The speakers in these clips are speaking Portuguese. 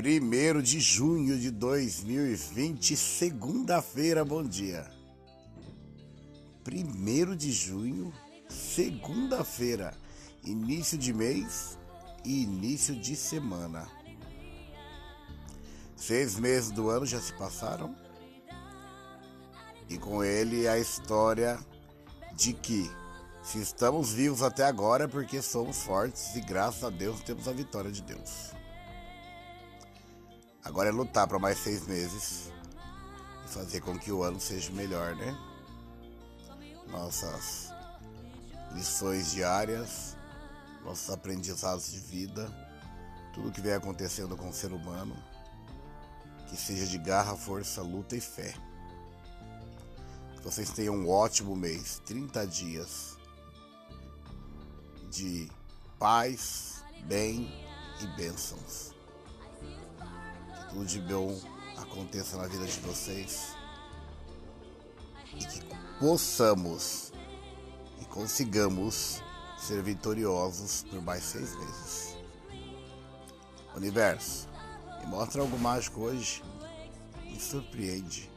1 de junho de 2020, segunda-feira, bom dia. 1 de junho, segunda-feira, início de mês e início de semana. Seis meses do ano já se passaram e com ele a história de que se estamos vivos até agora é porque somos fortes e graças a Deus temos a vitória de Deus. Agora é lutar para mais seis meses e fazer com que o ano seja melhor, né? Nossas lições diárias, nossos aprendizados de vida, tudo que vem acontecendo com o ser humano, que seja de garra, força, luta e fé. Que vocês tenham um ótimo mês, 30 dias de paz, bem e bênçãos tudo de bom aconteça na vida de vocês e que possamos e consigamos ser vitoriosos por mais seis meses. Universo, me mostra algo mágico hoje. Me surpreende.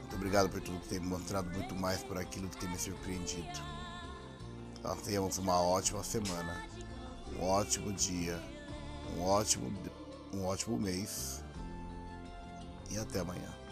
Muito obrigado por tudo que tem me mostrado muito mais por aquilo que tem me surpreendido. Nós tenhamos uma ótima semana, um ótimo dia, um ótimo um ótimo mês e até amanhã.